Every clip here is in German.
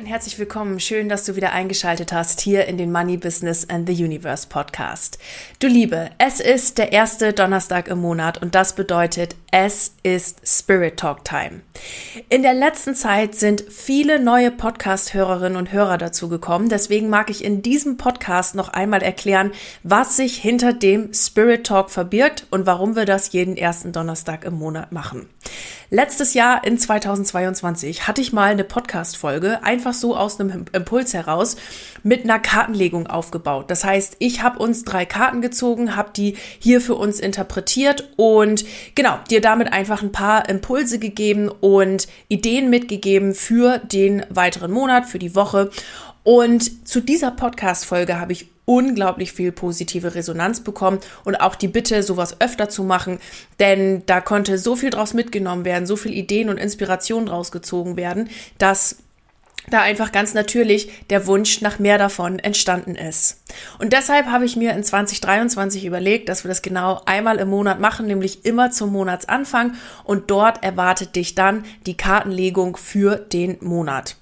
Und herzlich willkommen. Schön, dass du wieder eingeschaltet hast hier in den Money Business and the Universe Podcast. Du Liebe, es ist der erste Donnerstag im Monat und das bedeutet, es ist Spirit Talk Time. In der letzten Zeit sind viele neue Podcast-Hörerinnen und Hörer dazu gekommen. Deswegen mag ich in diesem Podcast noch einmal erklären, was sich hinter dem Spirit Talk verbirgt und warum wir das jeden ersten Donnerstag im Monat machen. Letztes Jahr in 2022 hatte ich mal eine Podcast-Folge einfach so aus einem Impuls heraus mit einer Kartenlegung aufgebaut. Das heißt, ich habe uns drei Karten gezogen, habe die hier für uns interpretiert und genau, dir damit einfach ein paar Impulse gegeben und Ideen mitgegeben für den weiteren Monat, für die Woche. Und zu dieser Podcast-Folge habe ich unglaublich viel positive Resonanz bekommen und auch die Bitte, sowas öfter zu machen, denn da konnte so viel draus mitgenommen werden, so viel Ideen und Inspiration draus gezogen werden, dass da einfach ganz natürlich der Wunsch nach mehr davon entstanden ist. Und deshalb habe ich mir in 2023 überlegt, dass wir das genau einmal im Monat machen, nämlich immer zum Monatsanfang und dort erwartet dich dann die Kartenlegung für den Monat.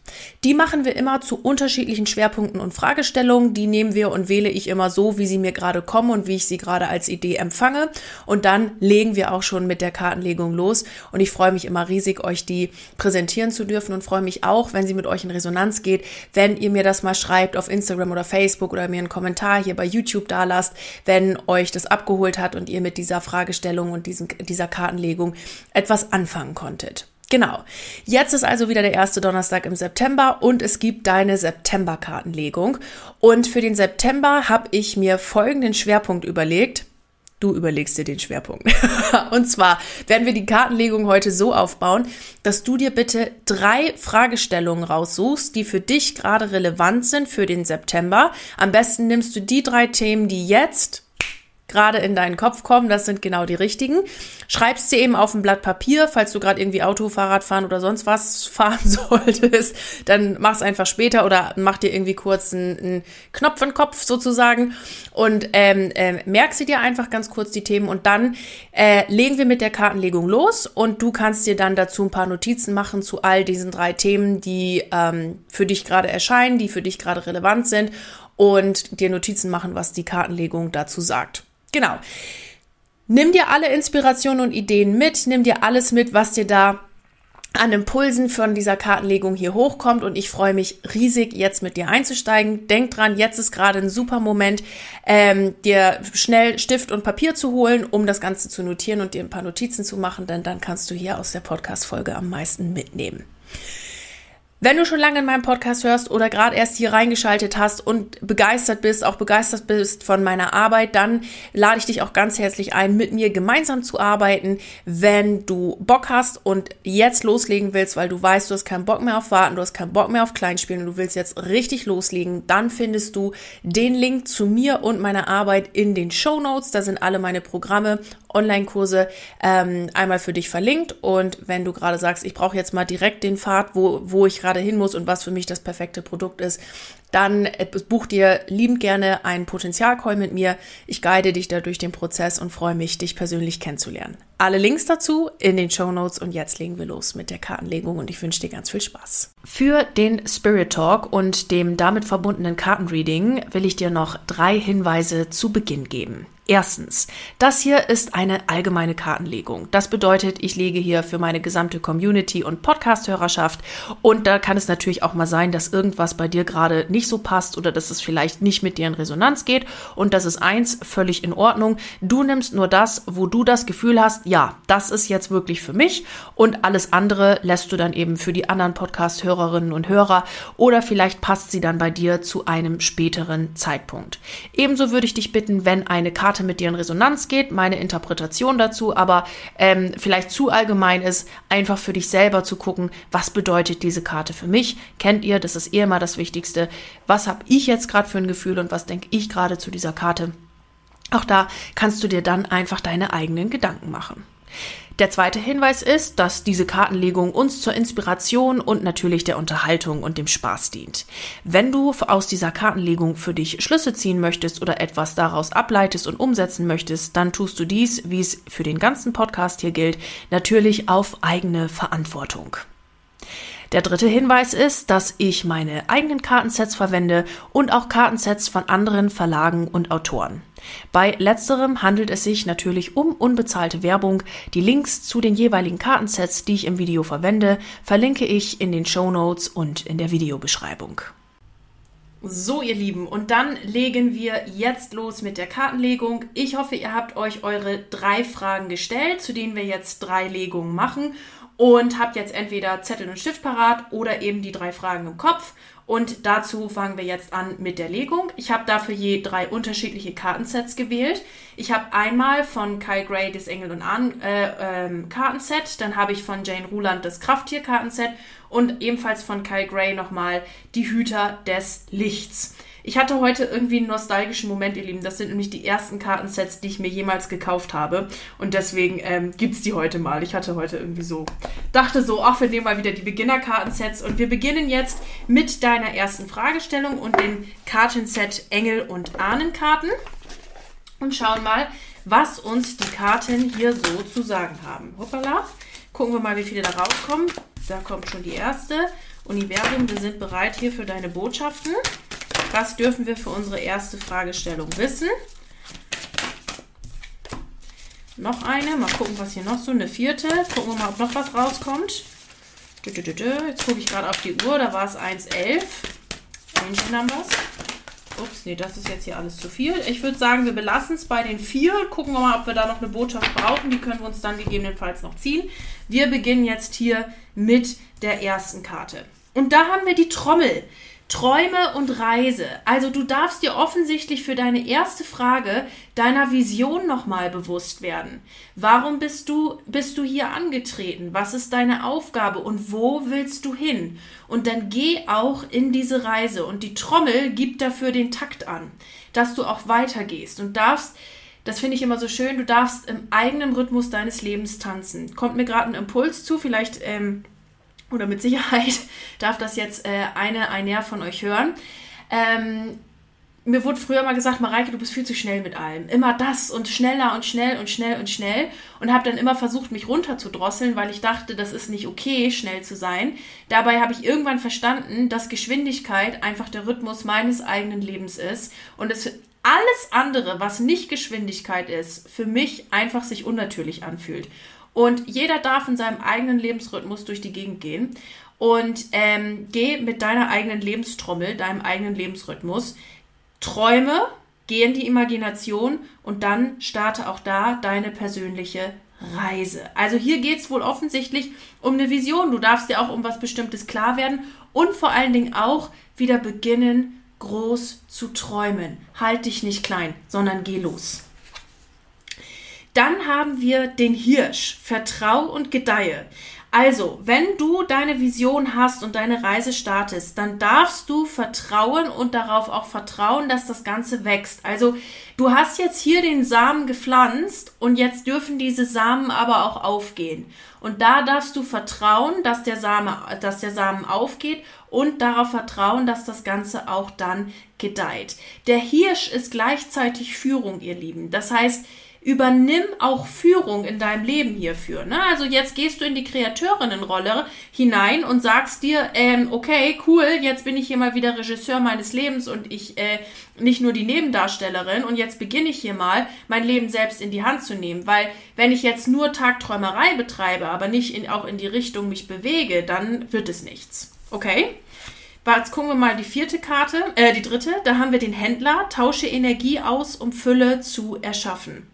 Die machen wir immer zu unterschiedlichen Schwerpunkten und Fragestellungen. Die nehmen wir und wähle ich immer so, wie sie mir gerade kommen und wie ich sie gerade als Idee empfange. Und dann legen wir auch schon mit der Kartenlegung los. Und ich freue mich immer riesig, euch die präsentieren zu dürfen und freue mich auch, wenn sie mit euch in Resonanz geht, wenn ihr mir das mal schreibt auf Instagram oder Facebook oder mir einen Kommentar hier bei YouTube da lasst, wenn euch das abgeholt hat und ihr mit dieser Fragestellung und diesem, dieser Kartenlegung etwas anfangen konntet. Genau. Jetzt ist also wieder der erste Donnerstag im September und es gibt deine September-Kartenlegung. Und für den September habe ich mir folgenden Schwerpunkt überlegt. Du überlegst dir den Schwerpunkt. und zwar werden wir die Kartenlegung heute so aufbauen, dass du dir bitte drei Fragestellungen raussuchst, die für dich gerade relevant sind für den September. Am besten nimmst du die drei Themen, die jetzt gerade in deinen Kopf kommen, das sind genau die richtigen. Schreibst sie eben auf ein Blatt Papier, falls du gerade irgendwie Auto, Fahrrad fahren oder sonst was fahren solltest, dann mach's einfach später oder mach dir irgendwie kurz einen, einen Knopf den Kopf sozusagen und ähm, äh, merk sie dir einfach ganz kurz die Themen und dann äh, legen wir mit der Kartenlegung los und du kannst dir dann dazu ein paar Notizen machen zu all diesen drei Themen, die ähm, für dich gerade erscheinen, die für dich gerade relevant sind und dir Notizen machen, was die Kartenlegung dazu sagt. Genau. Nimm dir alle Inspirationen und Ideen mit, nimm dir alles mit, was dir da an Impulsen von dieser Kartenlegung hier hochkommt und ich freue mich riesig, jetzt mit dir einzusteigen. Denk dran, jetzt ist gerade ein super Moment, ähm, dir schnell Stift und Papier zu holen, um das Ganze zu notieren und dir ein paar Notizen zu machen, denn dann kannst du hier aus der Podcast-Folge am meisten mitnehmen. Wenn du schon lange in meinem Podcast hörst oder gerade erst hier reingeschaltet hast und begeistert bist, auch begeistert bist von meiner Arbeit, dann lade ich dich auch ganz herzlich ein, mit mir gemeinsam zu arbeiten. Wenn du Bock hast und jetzt loslegen willst, weil du weißt, du hast keinen Bock mehr auf Warten, du hast keinen Bock mehr auf Kleinspielen und du willst jetzt richtig loslegen, dann findest du den Link zu mir und meiner Arbeit in den Show Notes. Da sind alle meine Programme, Online-Kurse ähm, einmal für dich verlinkt. Und wenn du gerade sagst, ich brauche jetzt mal direkt den Pfad, wo, wo ich gerade hin muss und was für mich das perfekte Produkt ist, dann äh, buch dir liebend gerne einen Potenzialcall mit mir. Ich guide dich da durch den Prozess und freue mich, dich persönlich kennenzulernen. Alle Links dazu in den Show Notes und jetzt legen wir los mit der Kartenlegung und ich wünsche dir ganz viel Spaß. Für den Spirit Talk und dem damit verbundenen Kartenreading will ich dir noch drei Hinweise zu Beginn geben. Erstens, das hier ist eine allgemeine Kartenlegung. Das bedeutet, ich lege hier für meine gesamte Community und Podcast-Hörerschaft und da kann es natürlich auch mal sein, dass irgendwas bei dir gerade nicht nicht so passt oder dass es vielleicht nicht mit dir in Resonanz geht. Und das ist eins, völlig in Ordnung. Du nimmst nur das, wo du das Gefühl hast, ja, das ist jetzt wirklich für mich und alles andere lässt du dann eben für die anderen Podcast-Hörerinnen und Hörer oder vielleicht passt sie dann bei dir zu einem späteren Zeitpunkt. Ebenso würde ich dich bitten, wenn eine Karte mit dir in Resonanz geht, meine Interpretation dazu, aber ähm, vielleicht zu allgemein ist, einfach für dich selber zu gucken, was bedeutet diese Karte für mich? Kennt ihr, das ist eh immer das Wichtigste. Was habe ich jetzt gerade für ein Gefühl und was denke ich gerade zu dieser Karte? Auch da kannst du dir dann einfach deine eigenen Gedanken machen. Der zweite Hinweis ist, dass diese Kartenlegung uns zur Inspiration und natürlich der Unterhaltung und dem Spaß dient. Wenn du aus dieser Kartenlegung für dich Schlüsse ziehen möchtest oder etwas daraus ableitest und umsetzen möchtest, dann tust du dies, wie es für den ganzen Podcast hier gilt, natürlich auf eigene Verantwortung. Der dritte Hinweis ist, dass ich meine eigenen Kartensets verwende und auch Kartensets von anderen Verlagen und Autoren. Bei letzterem handelt es sich natürlich um unbezahlte Werbung. Die Links zu den jeweiligen Kartensets, die ich im Video verwende, verlinke ich in den Show Notes und in der Videobeschreibung. So, ihr Lieben, und dann legen wir jetzt los mit der Kartenlegung. Ich hoffe, ihr habt euch eure drei Fragen gestellt, zu denen wir jetzt drei Legungen machen und habt jetzt entweder Zettel und Stift parat oder eben die drei Fragen im Kopf. Und dazu fangen wir jetzt an mit der Legung. Ich habe dafür je drei unterschiedliche Kartensets gewählt. Ich habe einmal von Kyle Gray das Engel und Ahnen äh, ähm, Kartenset, dann habe ich von Jane Ruland das Krafttier-Kartenset und ebenfalls von Kyle Gray nochmal die Hüter des Lichts. Ich hatte heute irgendwie einen nostalgischen Moment, ihr Lieben. Das sind nämlich die ersten Kartensets, die ich mir jemals gekauft habe. Und deswegen ähm, gibt es die heute mal. Ich hatte heute irgendwie so, dachte so, ach, wir nehmen mal wieder die Beginner-Kartensets. Und wir beginnen jetzt mit deiner ersten Fragestellung und dem Kartenset Engel und Ahnenkarten. Und schauen mal, was uns die Karten hier so zu sagen haben. Hoppala. Gucken wir mal, wie viele da rauskommen. Da kommt schon die erste. Universum, wir sind bereit hier für deine Botschaften. Was dürfen wir für unsere erste Fragestellung wissen? Noch eine. Mal gucken, was hier noch so. Eine vierte. Gucken wir mal, ob noch was rauskommt. Jetzt gucke ich gerade auf die Uhr. Da war es 1,11. Angel Numbers. Ups, nee, das ist jetzt hier alles zu viel. Ich würde sagen, wir belassen es bei den vier. Gucken wir mal, ob wir da noch eine Botschaft brauchen. Die können wir uns dann gegebenenfalls noch ziehen. Wir beginnen jetzt hier mit der ersten Karte. Und da haben wir die Trommel. Träume und Reise. Also du darfst dir offensichtlich für deine erste Frage deiner Vision nochmal bewusst werden. Warum bist du, bist du hier angetreten? Was ist deine Aufgabe und wo willst du hin? Und dann geh auch in diese Reise und die Trommel gibt dafür den Takt an, dass du auch weitergehst und darfst das finde ich immer so schön. Du darfst im eigenen Rhythmus deines Lebens tanzen. Kommt mir gerade ein Impuls zu, vielleicht ähm, oder mit Sicherheit darf das jetzt äh, eine, einer von euch hören. Ähm, mir wurde früher mal gesagt, Mareike, du bist viel zu schnell mit allem. Immer das und schneller und schnell und schnell und schnell. Und habe dann immer versucht, mich runterzudrosseln, weil ich dachte, das ist nicht okay, schnell zu sein. Dabei habe ich irgendwann verstanden, dass Geschwindigkeit einfach der Rhythmus meines eigenen Lebens ist. Und es alles andere, was nicht Geschwindigkeit ist, für mich einfach sich unnatürlich anfühlt. Und jeder darf in seinem eigenen Lebensrhythmus durch die Gegend gehen. Und ähm, geh mit deiner eigenen Lebenstrommel, deinem eigenen Lebensrhythmus. Träume, geh in die Imagination und dann starte auch da deine persönliche Reise. Also hier geht es wohl offensichtlich um eine Vision. Du darfst dir auch um was Bestimmtes klar werden und vor allen Dingen auch wieder beginnen, groß zu träumen. Halt dich nicht klein, sondern geh los. Dann haben wir den Hirsch. Vertrau und gedeihe. Also, wenn du deine Vision hast und deine Reise startest, dann darfst du vertrauen und darauf auch vertrauen, dass das Ganze wächst. Also, du hast jetzt hier den Samen gepflanzt und jetzt dürfen diese Samen aber auch aufgehen. Und da darfst du vertrauen, dass der Same, dass der Samen aufgeht und darauf vertrauen, dass das Ganze auch dann gedeiht. Der Hirsch ist gleichzeitig Führung, ihr Lieben. Das heißt, übernimm auch Führung in deinem Leben hierfür. Ne? Also jetzt gehst du in die Kreateurinnenrolle hinein und sagst dir, ähm, okay, cool, jetzt bin ich hier mal wieder Regisseur meines Lebens und ich äh, nicht nur die Nebendarstellerin und jetzt beginne ich hier mal, mein Leben selbst in die Hand zu nehmen. Weil wenn ich jetzt nur Tagträumerei betreibe, aber nicht in, auch in die Richtung mich bewege, dann wird es nichts. Okay? Jetzt gucken wir mal die vierte Karte, äh, die dritte. Da haben wir den Händler. Tausche Energie aus, um Fülle zu erschaffen.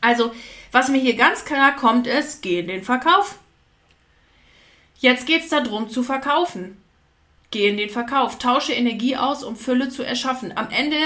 Also, was mir hier ganz klar kommt, ist, geh in den Verkauf. Jetzt geht es darum zu verkaufen. Geh in den Verkauf, tausche Energie aus, um Fülle zu erschaffen. Am Ende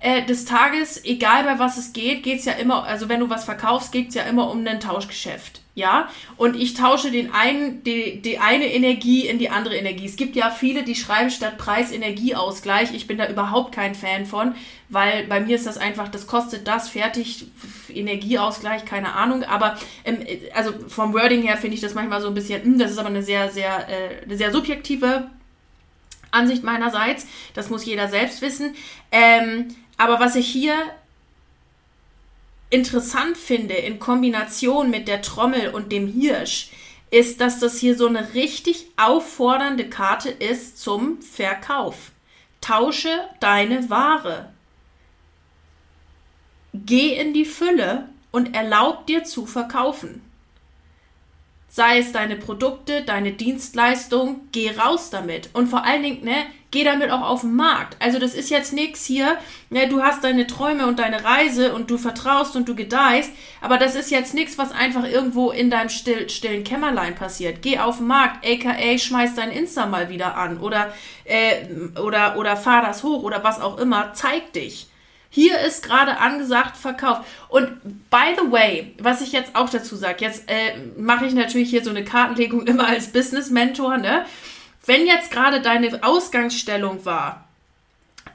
äh, des Tages, egal bei was es geht, geht es ja immer, also wenn du was verkaufst, geht es ja immer um ein Tauschgeschäft. Ja, und ich tausche den einen, die, die eine Energie in die andere Energie. Es gibt ja viele, die schreiben statt Preis Energieausgleich. Ich bin da überhaupt kein Fan von, weil bei mir ist das einfach, das kostet das fertig, Energieausgleich, keine Ahnung. Aber ähm, also vom Wording her finde ich das manchmal so ein bisschen, mh, hm, das ist aber eine sehr, sehr, äh, eine sehr subjektive Ansicht meinerseits. Das muss jeder selbst wissen. Ähm, aber was ich hier interessant finde in Kombination mit der Trommel und dem Hirsch, ist, dass das hier so eine richtig auffordernde Karte ist zum Verkauf. Tausche deine Ware. Geh in die Fülle und erlaub dir zu verkaufen. Sei es deine Produkte, deine Dienstleistung, geh raus damit. Und vor allen Dingen, ne, geh damit auch auf den Markt. Also das ist jetzt nichts hier, ne, du hast deine Träume und deine Reise und du vertraust und du gedeihst, aber das ist jetzt nichts, was einfach irgendwo in deinem still, stillen Kämmerlein passiert. Geh auf den Markt, aka schmeiß dein Insta mal wieder an oder, äh, oder, oder fahr das hoch oder was auch immer, zeig dich. Hier ist gerade angesagt Verkauf. Und by the way, was ich jetzt auch dazu sage, jetzt äh, mache ich natürlich hier so eine Kartenlegung immer als Business Mentor, ne? Wenn jetzt gerade deine Ausgangsstellung war,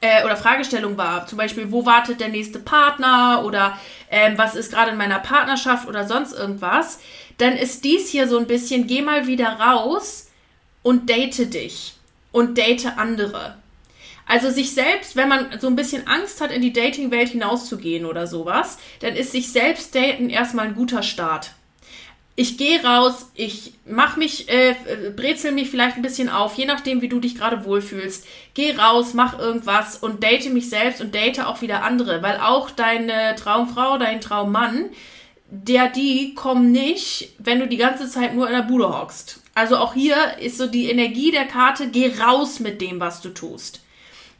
äh, oder Fragestellung war, zum Beispiel, wo wartet der nächste Partner oder ähm, was ist gerade in meiner Partnerschaft oder sonst irgendwas, dann ist dies hier so ein bisschen, geh mal wieder raus und date dich und date andere. Also sich selbst, wenn man so ein bisschen Angst hat, in die Dating-Welt hinauszugehen oder sowas, dann ist sich selbst daten erstmal ein guter Start ich gehe raus, ich mach mich, äh, brezel mich vielleicht ein bisschen auf, je nachdem, wie du dich gerade wohlfühlst. Geh raus, mach irgendwas und date mich selbst und date auch wieder andere, weil auch deine Traumfrau, dein Traummann, der, die kommen nicht, wenn du die ganze Zeit nur in der Bude hockst. Also auch hier ist so die Energie der Karte, geh raus mit dem, was du tust.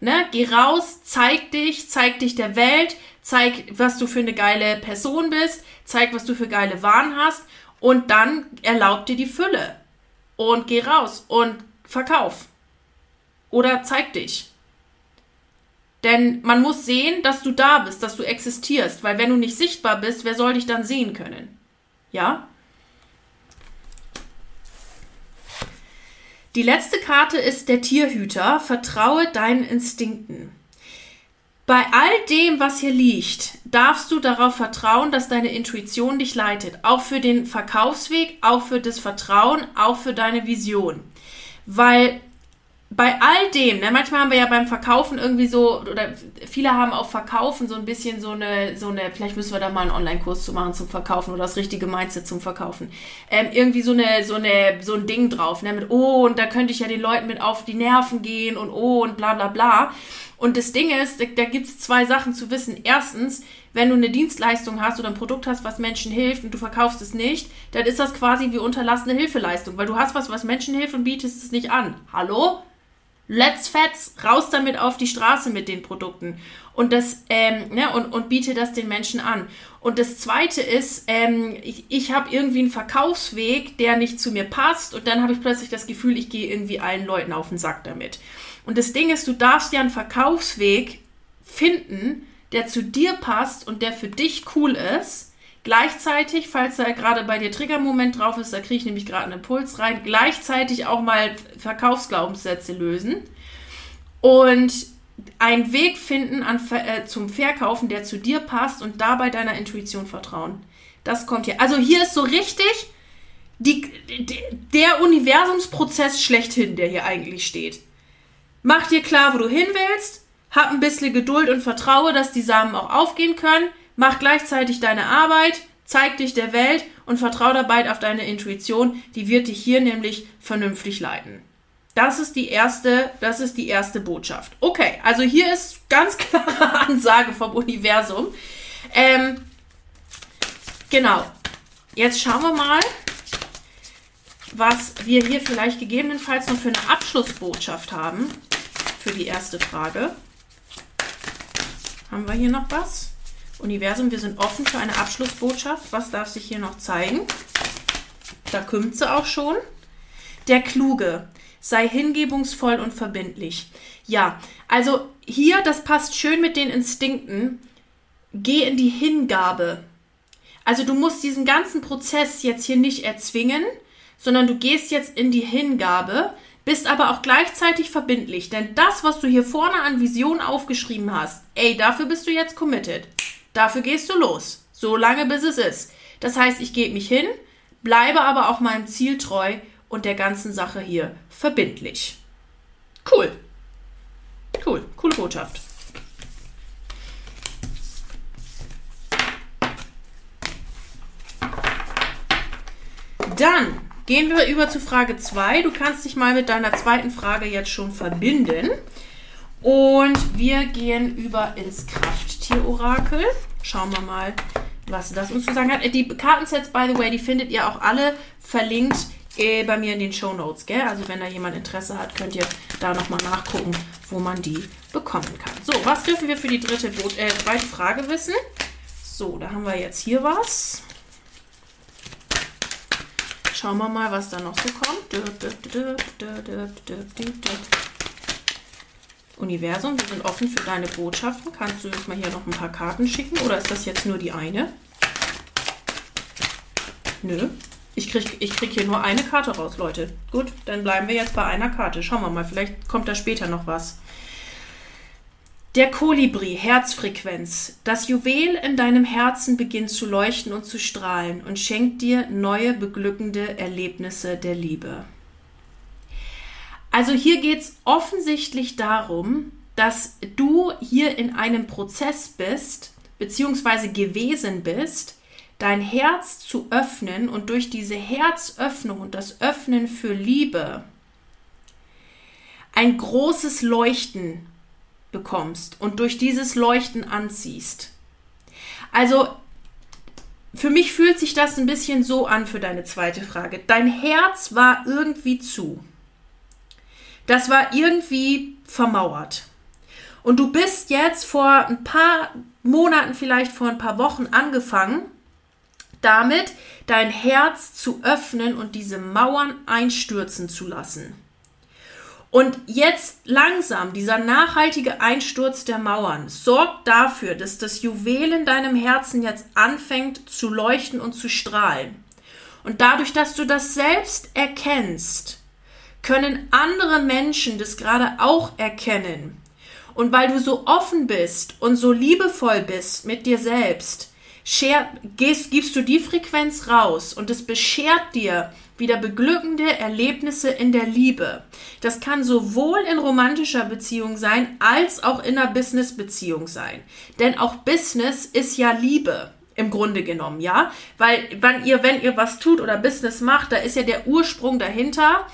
Ne? Geh raus, zeig dich, zeig dich der Welt, zeig, was du für eine geile Person bist, zeig, was du für geile Waren hast und dann erlaubt dir die Fülle. Und geh raus und verkauf. Oder zeig dich. Denn man muss sehen, dass du da bist, dass du existierst, weil wenn du nicht sichtbar bist, wer soll dich dann sehen können? Ja? Die letzte Karte ist der Tierhüter. Vertraue deinen Instinkten. Bei all dem, was hier liegt, darfst du darauf vertrauen, dass deine Intuition dich leitet. Auch für den Verkaufsweg, auch für das Vertrauen, auch für deine Vision. Weil bei all dem, ne, manchmal haben wir ja beim Verkaufen irgendwie so, oder viele haben auch Verkaufen so ein bisschen so eine, so eine, vielleicht müssen wir da mal einen Online-Kurs zu machen zum Verkaufen oder das richtige Mindset zum Verkaufen. Ähm, irgendwie so eine, so eine, so ein Ding drauf, ne, mit, oh, und da könnte ich ja den Leuten mit auf die Nerven gehen und oh, und bla, bla, bla. Und das Ding ist, da, da gibt es zwei Sachen zu wissen. Erstens, wenn du eine Dienstleistung hast oder ein Produkt hast, was Menschen hilft und du verkaufst es nicht, dann ist das quasi wie unterlassene Hilfeleistung, weil du hast was, was Menschen hilft und bietest es nicht an. Hallo? Let's Fets, raus damit auf die Straße mit den Produkten und das ähm, ne, und, und biete das den Menschen an. Und das Zweite ist, ähm, ich, ich habe irgendwie einen Verkaufsweg, der nicht zu mir passt und dann habe ich plötzlich das Gefühl, ich gehe irgendwie allen Leuten auf den Sack damit. Und das Ding ist, du darfst ja einen Verkaufsweg finden, der zu dir passt und der für dich cool ist. Gleichzeitig, falls da gerade bei dir Triggermoment drauf ist, da kriege ich nämlich gerade einen Impuls rein, gleichzeitig auch mal Verkaufsglaubenssätze lösen und einen Weg finden an, äh, zum Verkaufen, der zu dir passt und dabei deiner Intuition vertrauen. Das kommt hier. Also hier ist so richtig die, der Universumsprozess schlechthin, der hier eigentlich steht. Mach dir klar, wo du hin willst, hab ein bisschen Geduld und vertraue, dass die Samen auch aufgehen können, mach gleichzeitig deine Arbeit, zeig dich der Welt und vertraue dabei auf deine Intuition, die wird dich hier nämlich vernünftig leiten. Das ist die erste, das ist die erste Botschaft. Okay, also hier ist ganz klare Ansage vom Universum. Ähm, genau. Jetzt schauen wir mal, was wir hier vielleicht gegebenenfalls noch für eine Abschlussbotschaft haben. Für die erste Frage. Haben wir hier noch was? Universum, wir sind offen für eine Abschlussbotschaft. Was darf sich hier noch zeigen? Da kümmert sie auch schon. Der Kluge. Sei hingebungsvoll und verbindlich. Ja, also hier, das passt schön mit den Instinkten. Geh in die Hingabe. Also du musst diesen ganzen Prozess jetzt hier nicht erzwingen, sondern du gehst jetzt in die Hingabe, bist aber auch gleichzeitig verbindlich. Denn das, was du hier vorne an Vision aufgeschrieben hast, ey, dafür bist du jetzt committed. Dafür gehst du los. So lange, bis es ist. Das heißt, ich gebe mich hin, bleibe aber auch meinem Ziel treu und der ganzen Sache hier verbindlich. Cool. Cool. Coole Botschaft. Dann gehen wir über zu Frage 2. Du kannst dich mal mit deiner zweiten Frage jetzt schon verbinden. Und wir gehen über ins Krafttier-Orakel. Schauen wir mal, was das uns zu sagen hat. Die Kartensets, by the way, die findet ihr auch alle verlinkt äh, bei mir in den Show Notes, gell? Also wenn da jemand Interesse hat, könnt ihr da nochmal nachgucken, wo man die bekommen kann. So, was dürfen wir für die dritte, äh, zweite Frage wissen? So, da haben wir jetzt hier was. Schauen wir mal, was da noch so kommt. Universum, wir sind offen für deine Botschaften. Kannst du uns mal hier noch ein paar Karten schicken oder ist das jetzt nur die eine? Nö. Ich krieg, ich krieg hier nur eine Karte raus, Leute. Gut, dann bleiben wir jetzt bei einer Karte. Schauen wir mal, vielleicht kommt da später noch was. Der Kolibri, Herzfrequenz. Das Juwel in deinem Herzen beginnt zu leuchten und zu strahlen und schenkt dir neue beglückende Erlebnisse der Liebe. Also hier geht es offensichtlich darum, dass du hier in einem Prozess bist, beziehungsweise gewesen bist, dein Herz zu öffnen und durch diese Herzöffnung und das Öffnen für Liebe ein großes Leuchten bekommst und durch dieses Leuchten anziehst. Also für mich fühlt sich das ein bisschen so an für deine zweite Frage. Dein Herz war irgendwie zu. Das war irgendwie vermauert. Und du bist jetzt vor ein paar Monaten, vielleicht vor ein paar Wochen angefangen, damit dein Herz zu öffnen und diese Mauern einstürzen zu lassen. Und jetzt langsam, dieser nachhaltige Einsturz der Mauern sorgt dafür, dass das Juwel in deinem Herzen jetzt anfängt zu leuchten und zu strahlen. Und dadurch, dass du das selbst erkennst, können andere Menschen das gerade auch erkennen. Und weil du so offen bist und so liebevoll bist mit dir selbst, share, gehst, gibst du die Frequenz raus und es beschert dir wieder beglückende Erlebnisse in der Liebe. Das kann sowohl in romantischer Beziehung sein, als auch in einer Business-Beziehung sein. Denn auch Business ist ja Liebe im Grunde genommen, ja? Weil wenn ihr, wenn ihr was tut oder Business macht, da ist ja der Ursprung dahinter,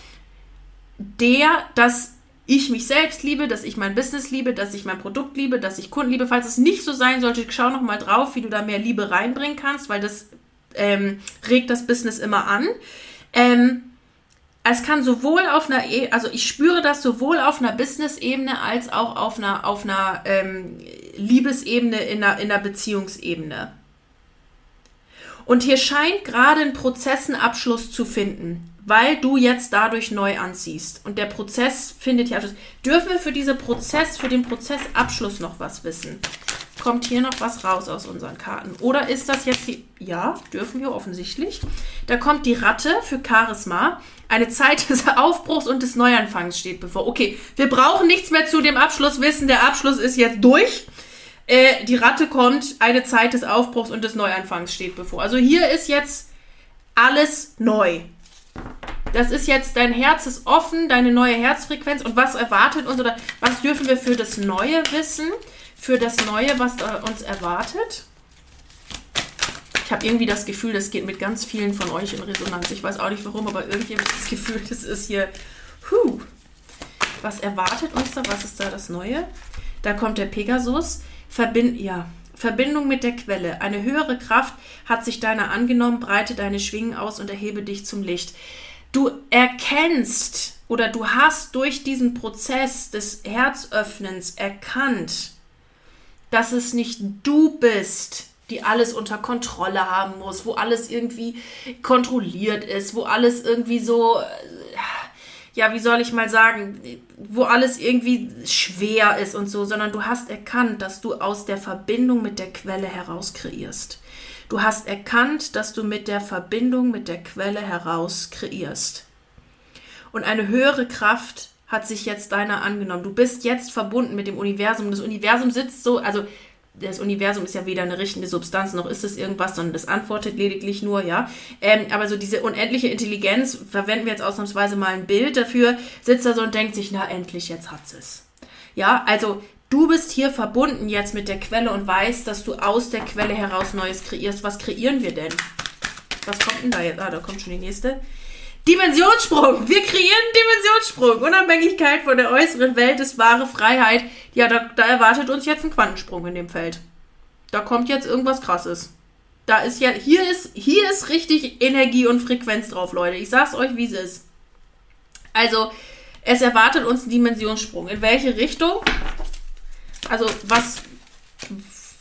der, dass ich mich selbst liebe, dass ich mein Business liebe, dass ich mein Produkt liebe, dass ich Kunden liebe. Falls es nicht so sein sollte, schau noch mal drauf, wie du da mehr Liebe reinbringen kannst, weil das ähm, regt das Business immer an. Ähm, es kann sowohl auf einer, e also ich spüre das sowohl auf einer Business-Ebene als auch auf einer, auf einer ähm, Liebesebene, in einer, in einer Beziehungsebene. Und hier scheint gerade ein Prozessenabschluss zu finden weil du jetzt dadurch neu anziehst. Und der Prozess findet hier Abschluss. Dürfen wir für diesen Prozess, für den Prozessabschluss noch was wissen? Kommt hier noch was raus aus unseren Karten? Oder ist das jetzt die. Ja, dürfen wir offensichtlich. Da kommt die Ratte für Charisma. Eine Zeit des Aufbruchs und des Neuanfangs steht bevor. Okay, wir brauchen nichts mehr zu dem Abschluss wissen. Der Abschluss ist jetzt durch. Äh, die Ratte kommt, eine Zeit des Aufbruchs und des Neuanfangs steht bevor. Also hier ist jetzt alles neu. Das ist jetzt, dein Herz ist offen, deine neue Herzfrequenz und was erwartet uns oder was dürfen wir für das Neue wissen, für das Neue, was uns erwartet? Ich habe irgendwie das Gefühl, das geht mit ganz vielen von euch in Resonanz. Ich weiß auch nicht warum, aber irgendwie habe ich das Gefühl, das ist hier. Huh. Was erwartet uns da? Was ist da das Neue? Da kommt der Pegasus. Verbind, ja, Verbindung mit der Quelle. Eine höhere Kraft hat sich deiner angenommen, breite deine Schwingen aus und erhebe dich zum Licht. Du erkennst oder du hast durch diesen Prozess des Herzöffnens erkannt, dass es nicht du bist, die alles unter Kontrolle haben muss, wo alles irgendwie kontrolliert ist, wo alles irgendwie so, ja, wie soll ich mal sagen, wo alles irgendwie schwer ist und so, sondern du hast erkannt, dass du aus der Verbindung mit der Quelle heraus kreierst. Du hast erkannt, dass du mit der Verbindung mit der Quelle heraus kreierst. Und eine höhere Kraft hat sich jetzt deiner angenommen. Du bist jetzt verbunden mit dem Universum. Das Universum sitzt so, also das Universum ist ja weder eine richtende Substanz noch ist es irgendwas, sondern das antwortet lediglich nur, ja. Ähm, aber so diese unendliche Intelligenz, verwenden wir jetzt ausnahmsweise mal ein Bild dafür, sitzt da so und denkt sich, na endlich, jetzt hat es. Ja, also du bist hier verbunden jetzt mit der Quelle und weißt, dass du aus der Quelle heraus Neues kreierst. Was kreieren wir denn? Was kommt denn da jetzt? Ah, da kommt schon die nächste. Dimensionssprung. Wir kreieren Dimensionssprung. Unabhängigkeit von der äußeren Welt ist wahre Freiheit. Ja, da, da erwartet uns jetzt ein Quantensprung in dem Feld. Da kommt jetzt irgendwas krasses. Da ist ja, hier ist, hier ist richtig Energie und Frequenz drauf, Leute. Ich sag's euch, wie es ist. Also, es erwartet uns ein Dimensionssprung. In welche Richtung? Also, was,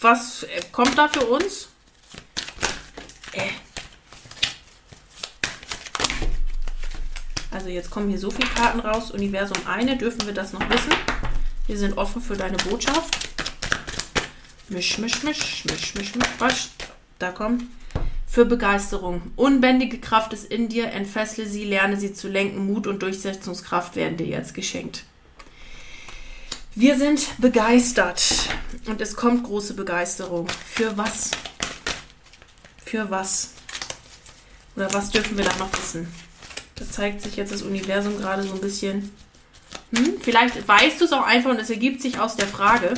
was kommt da für uns? Äh, Also jetzt kommen hier so viele Karten raus. Universum eine, dürfen wir das noch wissen? Wir sind offen für deine Botschaft. Misch, misch, misch, misch, misch, misch, was? Da kommt. Für Begeisterung. Unbändige Kraft ist in dir. Entfessle sie, lerne sie zu lenken. Mut und Durchsetzungskraft werden dir jetzt geschenkt. Wir sind begeistert. Und es kommt große Begeisterung. Für was? Für was? Oder was dürfen wir da noch wissen? Da zeigt sich jetzt das Universum gerade so ein bisschen. Hm, vielleicht weißt du es auch einfach und es ergibt sich aus der Frage.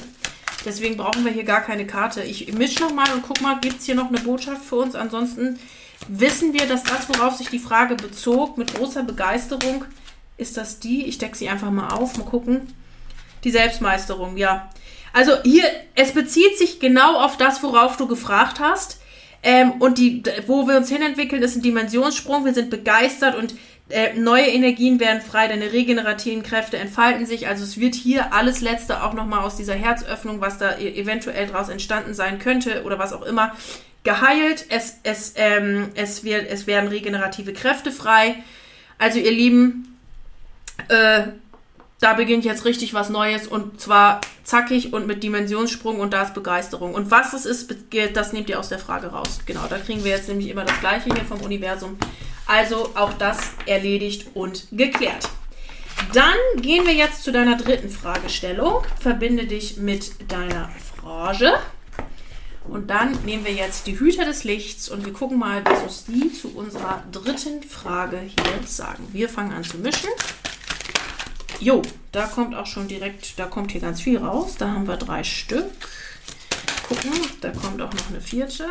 Deswegen brauchen wir hier gar keine Karte. Ich mische nochmal und guck mal, gibt es hier noch eine Botschaft für uns? Ansonsten wissen wir, dass das, worauf sich die Frage bezog, mit großer Begeisterung, ist das die? Ich decke sie einfach mal auf, mal gucken. Die Selbstmeisterung, ja. Also hier, es bezieht sich genau auf das, worauf du gefragt hast. Ähm, und die, wo wir uns hinentwickeln, ist ein Dimensionssprung. Wir sind begeistert und äh, neue Energien werden frei, deine regenerativen Kräfte entfalten sich. Also es wird hier alles Letzte auch nochmal aus dieser Herzöffnung, was da e-, eventuell daraus entstanden sein könnte oder was auch immer, geheilt. Es, es, ähm, es, wird, es werden regenerative Kräfte frei. Also ihr Lieben, äh, da beginnt jetzt richtig was Neues und zwar zackig und mit Dimensionssprung und da ist Begeisterung. Und was es ist, das nehmt ihr aus der Frage raus. Genau, da kriegen wir jetzt nämlich immer das Gleiche hier vom Universum. Also auch das erledigt und geklärt. Dann gehen wir jetzt zu deiner dritten Fragestellung. Verbinde dich mit deiner Frage. Und dann nehmen wir jetzt die Hüter des Lichts und wir gucken mal, was uns die zu unserer dritten Frage hier sagen. Wir fangen an zu mischen. Jo, da kommt auch schon direkt, da kommt hier ganz viel raus. Da haben wir drei Stück. Gucken, da kommt auch noch eine vierte.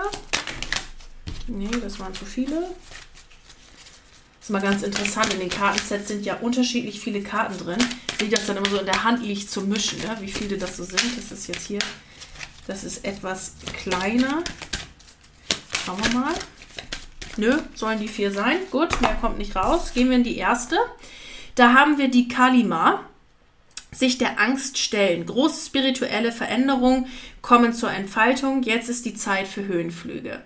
Nee, das waren zu viele. Das ist mal ganz interessant. In den Kartensets sind ja unterschiedlich viele Karten drin. Wie das dann immer so in der Hand liegt zum Mischen, ne? wie viele das so sind. Das ist jetzt hier, das ist etwas kleiner. Schauen wir mal. Nö, sollen die vier sein. Gut, mehr kommt nicht raus. Gehen wir in die erste. Da haben wir die Kalima, sich der Angst stellen. Große spirituelle Veränderungen kommen zur Entfaltung. Jetzt ist die Zeit für Höhenflüge.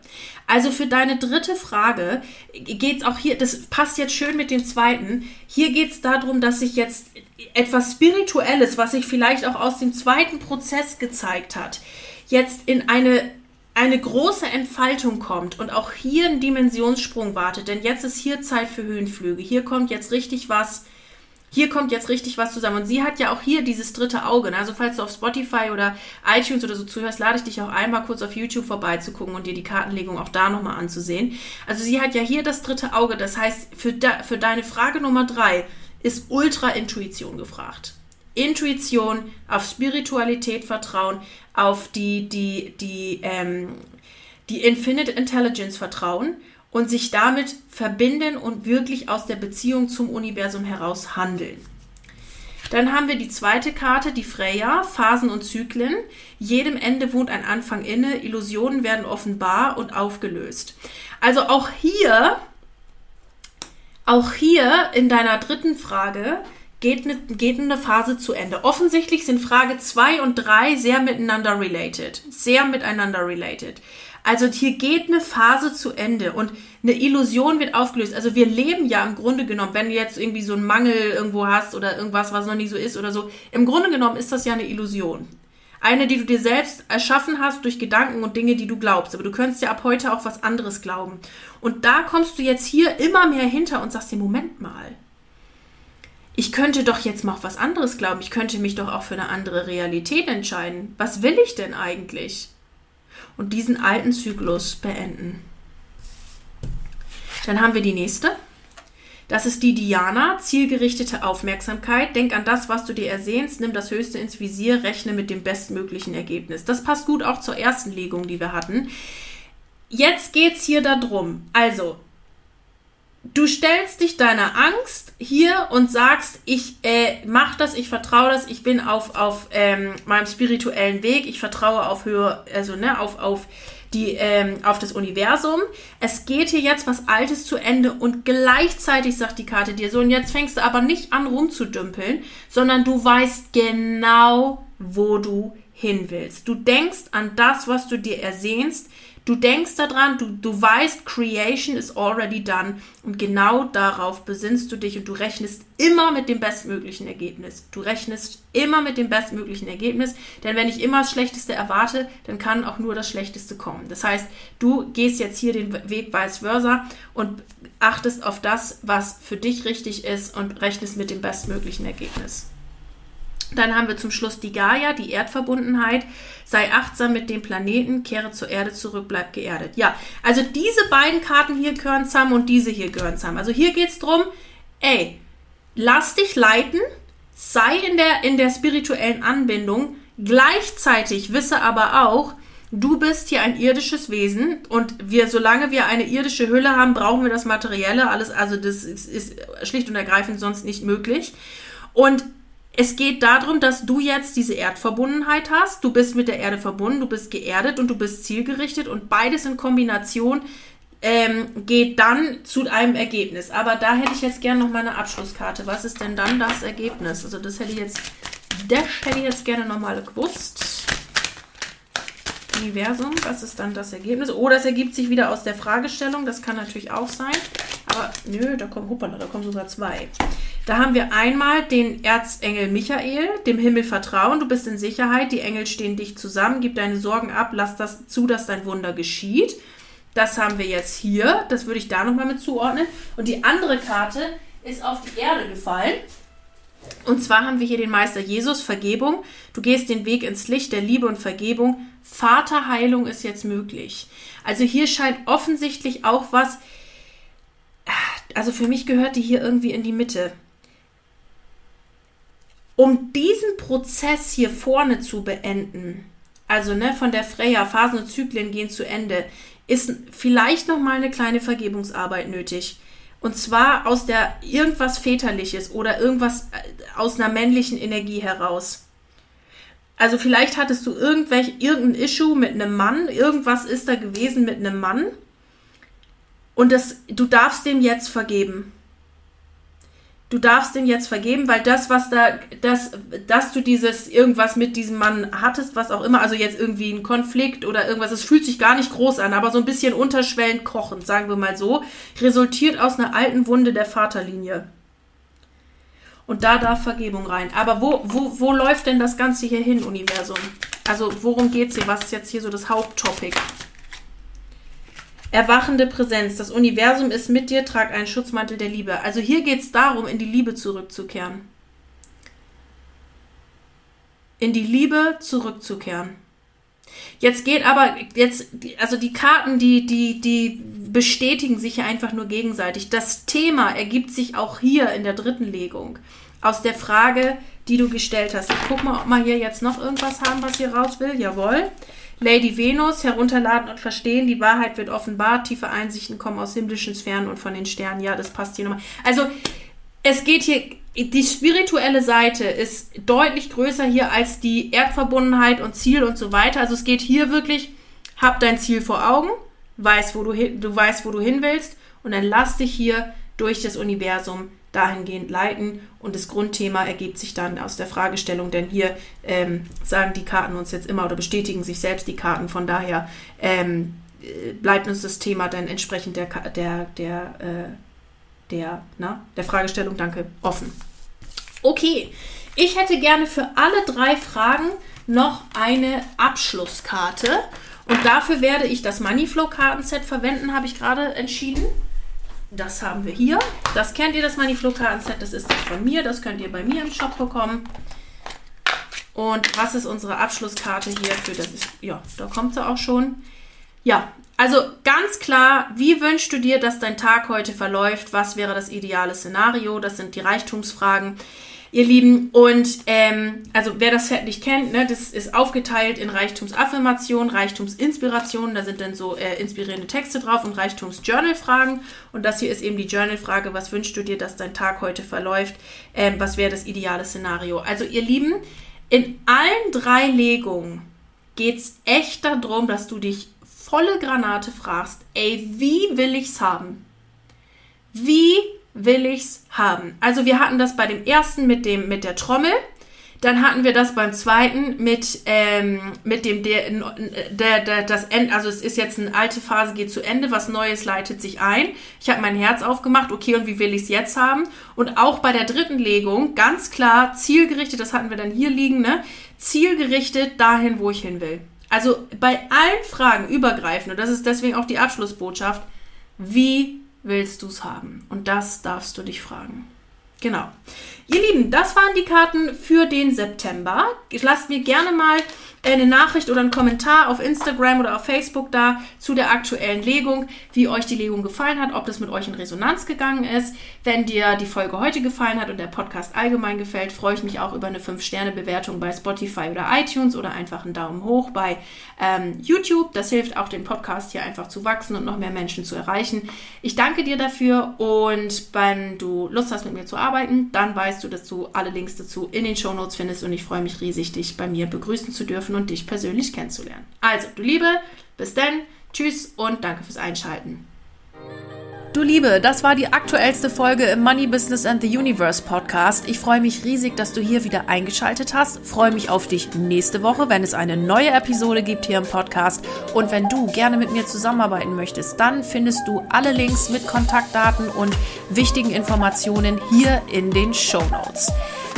Also für deine dritte Frage geht es auch hier, das passt jetzt schön mit dem zweiten. Hier geht es darum, dass sich jetzt etwas Spirituelles, was sich vielleicht auch aus dem zweiten Prozess gezeigt hat, jetzt in eine eine große Entfaltung kommt und auch hier ein Dimensionssprung wartet, denn jetzt ist hier Zeit für Höhenflüge. Hier kommt jetzt richtig was hier kommt jetzt richtig was zusammen. Und sie hat ja auch hier dieses dritte Auge. Ne? Also falls du auf Spotify oder iTunes oder so zuhörst, lade ich dich auch einmal kurz auf YouTube vorbeizugucken und dir die Kartenlegung auch da nochmal anzusehen. Also sie hat ja hier das dritte Auge. Das heißt, für, de für deine Frage Nummer drei ist Ultra-Intuition gefragt. Intuition, auf Spiritualität vertrauen, auf die, die, die, ähm, die Infinite Intelligence vertrauen und sich damit verbinden und wirklich aus der Beziehung zum Universum heraus handeln. Dann haben wir die zweite Karte, die Freya, Phasen und Zyklen. Jedem Ende wohnt ein Anfang inne, Illusionen werden offenbar und aufgelöst. Also auch hier, auch hier in deiner dritten Frage geht eine, geht eine Phase zu Ende. Offensichtlich sind Frage 2 und 3 sehr miteinander related. Sehr miteinander related. Also hier geht eine Phase zu Ende und eine Illusion wird aufgelöst. Also wir leben ja im Grunde genommen, wenn du jetzt irgendwie so einen Mangel irgendwo hast oder irgendwas, was noch nie so ist oder so, im Grunde genommen ist das ja eine Illusion. Eine, die du dir selbst erschaffen hast durch Gedanken und Dinge, die du glaubst. Aber du könntest ja ab heute auch was anderes glauben. Und da kommst du jetzt hier immer mehr hinter und sagst dir, Moment mal. Ich könnte doch jetzt mal was anderes glauben. Ich könnte mich doch auch für eine andere Realität entscheiden. Was will ich denn eigentlich? Und diesen alten Zyklus beenden. Dann haben wir die nächste. Das ist die Diana, zielgerichtete Aufmerksamkeit. Denk an das, was du dir ersehnst, nimm das Höchste ins Visier, rechne mit dem bestmöglichen Ergebnis. Das passt gut auch zur ersten Legung, die wir hatten. Jetzt geht es hier darum. Also, du stellst dich deiner Angst hier und sagst, ich äh, mach das, ich vertraue das, ich bin auf, auf ähm, meinem spirituellen Weg, ich vertraue auf Höhe, also ne, auf, auf die, ähm, auf das Universum. Es geht hier jetzt was Altes zu Ende und gleichzeitig sagt die Karte dir so, und jetzt fängst du aber nicht an rumzudümpeln, sondern du weißt genau, wo du hin willst. Du denkst an das, was du dir ersehnst. Du denkst daran, du, du weißt, Creation is already done und genau darauf besinnst du dich und du rechnest immer mit dem bestmöglichen Ergebnis. Du rechnest immer mit dem bestmöglichen Ergebnis, denn wenn ich immer das Schlechteste erwarte, dann kann auch nur das Schlechteste kommen. Das heißt, du gehst jetzt hier den Weg vice versa und achtest auf das, was für dich richtig ist und rechnest mit dem bestmöglichen Ergebnis. Dann haben wir zum Schluss die Gaia, die Erdverbundenheit. Sei achtsam mit dem Planeten, kehre zur Erde zurück, bleib geerdet. Ja, also diese beiden Karten hier gehören zusammen und diese hier gehören zusammen. Also hier geht es darum, ey, lass dich leiten, sei in der, in der spirituellen Anbindung, gleichzeitig wisse aber auch, du bist hier ein irdisches Wesen und wir, solange wir eine irdische Hülle haben, brauchen wir das Materielle, alles, also das ist, ist schlicht und ergreifend sonst nicht möglich. Und es geht darum, dass du jetzt diese Erdverbundenheit hast. Du bist mit der Erde verbunden, du bist geerdet und du bist zielgerichtet und beides in Kombination ähm, geht dann zu einem Ergebnis. Aber da hätte ich jetzt gerne noch mal eine Abschlusskarte. Was ist denn dann das Ergebnis? Also das hätte ich jetzt, das hätte ich jetzt gerne noch mal gewusst. Universum, was ist dann das Ergebnis? Oder es ergibt sich wieder aus der Fragestellung, das kann natürlich auch sein. Aber nö, da kommen, hoppala, da kommen sogar zwei. Da haben wir einmal den Erzengel Michael, dem Himmel vertrauen, du bist in Sicherheit, die Engel stehen dich zusammen, gib deine Sorgen ab, lass das zu, dass dein Wunder geschieht. Das haben wir jetzt hier, das würde ich da nochmal mit zuordnen. Und die andere Karte ist auf die Erde gefallen. Und zwar haben wir hier den Meister Jesus, Vergebung. Du gehst den Weg ins Licht der Liebe und Vergebung. Vaterheilung ist jetzt möglich. Also hier scheint offensichtlich auch was, also für mich gehört die hier irgendwie in die Mitte. Um diesen Prozess hier vorne zu beenden, also ne, von der Freya, Phasen und Zyklen gehen zu Ende, ist vielleicht noch mal eine kleine Vergebungsarbeit nötig. Und zwar aus der irgendwas Väterliches oder irgendwas äh, aus einer männlichen Energie heraus. Also vielleicht hattest du irgendwelche, irgendein Issue mit einem Mann, irgendwas ist da gewesen mit einem Mann. Und das, du darfst dem jetzt vergeben du darfst den jetzt vergeben, weil das, was da, das, dass du dieses irgendwas mit diesem Mann hattest, was auch immer, also jetzt irgendwie ein Konflikt oder irgendwas, es fühlt sich gar nicht groß an, aber so ein bisschen unterschwellend kochend, sagen wir mal so, resultiert aus einer alten Wunde der Vaterlinie. Und da darf Vergebung rein. Aber wo, wo, wo läuft denn das Ganze hier hin, Universum? Also worum geht's hier? Was ist jetzt hier so das Haupttopic? Erwachende Präsenz. Das Universum ist mit dir, trag einen Schutzmantel der Liebe. Also hier geht es darum, in die Liebe zurückzukehren. In die Liebe zurückzukehren. Jetzt geht aber, jetzt, also die Karten, die, die, die bestätigen sich ja einfach nur gegenseitig. Das Thema ergibt sich auch hier in der dritten Legung. Aus der Frage, die du gestellt hast. Ich guck mal, ob wir hier jetzt noch irgendwas haben, was hier raus will. Jawohl. Lady Venus, herunterladen und verstehen, die Wahrheit wird offenbart, tiefe Einsichten kommen aus himmlischen Sphären und von den Sternen. Ja, das passt hier nochmal. Also, es geht hier, die spirituelle Seite ist deutlich größer hier als die Erdverbundenheit und Ziel und so weiter. Also, es geht hier wirklich, hab dein Ziel vor Augen, weiß, wo du, hin, du weißt, wo du hin willst und dann lass dich hier durch das Universum dahingehend leiten und das Grundthema ergibt sich dann aus der Fragestellung, denn hier ähm, sagen die Karten uns jetzt immer oder bestätigen sich selbst die Karten, von daher ähm, äh, bleibt uns das Thema dann entsprechend der, der, der, äh, der, na, der Fragestellung, danke, offen. Okay, ich hätte gerne für alle drei Fragen noch eine Abschlusskarte und dafür werde ich das Moneyflow-Kartenset verwenden, habe ich gerade entschieden. Das haben wir hier. Das kennt ihr, das Moneyflow-Kartenset. Das ist das von mir. Das könnt ihr bei mir im Shop bekommen. Und was ist unsere Abschlusskarte hier für das? Ist, ja, da kommt sie auch schon. Ja, also ganz klar, wie wünschst du dir, dass dein Tag heute verläuft? Was wäre das ideale Szenario? Das sind die Reichtumsfragen ihr Lieben. Und ähm, also wer das Set nicht kennt, ne, das ist aufgeteilt in Reichtumsaffirmation, Reichtumsinspiration, da sind dann so äh, inspirierende Texte drauf und Reichtums-Journal-Fragen. Und das hier ist eben die Journal-Frage, was wünschst du dir, dass dein Tag heute verläuft? Ähm, was wäre das ideale Szenario? Also ihr Lieben, in allen drei Legungen geht es echt darum, dass du dich volle Granate fragst, ey, wie will ich's haben? Wie will ich's haben. Also wir hatten das bei dem ersten mit dem mit der Trommel. Dann hatten wir das beim zweiten mit, ähm, mit dem, der, der, der, das End, also es ist jetzt eine alte Phase, geht zu Ende, was Neues leitet sich ein. Ich habe mein Herz aufgemacht, okay, und wie will ich es jetzt haben? Und auch bei der dritten Legung, ganz klar, zielgerichtet, das hatten wir dann hier liegen, ne? Zielgerichtet dahin, wo ich hin will. Also bei allen Fragen übergreifend, und das ist deswegen auch die Abschlussbotschaft, wie willst du es haben? Und das darfst du dich fragen. Genau. Ihr Lieben, das waren die Karten für den September. Lasst mir gerne mal eine Nachricht oder einen Kommentar auf Instagram oder auf Facebook da zu der aktuellen Legung, wie euch die Legung gefallen hat, ob das mit euch in Resonanz gegangen ist. Wenn dir die Folge heute gefallen hat und der Podcast allgemein gefällt, freue ich mich auch über eine 5-Sterne-Bewertung bei Spotify oder iTunes oder einfach einen Daumen hoch bei ähm, YouTube. Das hilft auch, den Podcast hier einfach zu wachsen und noch mehr Menschen zu erreichen. Ich danke dir dafür und wenn du Lust hast, mit mir zu arbeiten, dann weißt du, dass du alle Links dazu in den Show Notes findest und ich freue mich riesig, dich bei mir begrüßen zu dürfen und dich persönlich kennenzulernen. Also, du Liebe, bis dann, tschüss und danke fürs Einschalten. Du Liebe, das war die aktuellste Folge im Money Business and the Universe Podcast. Ich freue mich riesig, dass du hier wieder eingeschaltet hast. Freue mich auf dich nächste Woche, wenn es eine neue Episode gibt hier im Podcast. Und wenn du gerne mit mir zusammenarbeiten möchtest, dann findest du alle Links mit Kontaktdaten und wichtigen Informationen hier in den Show Notes.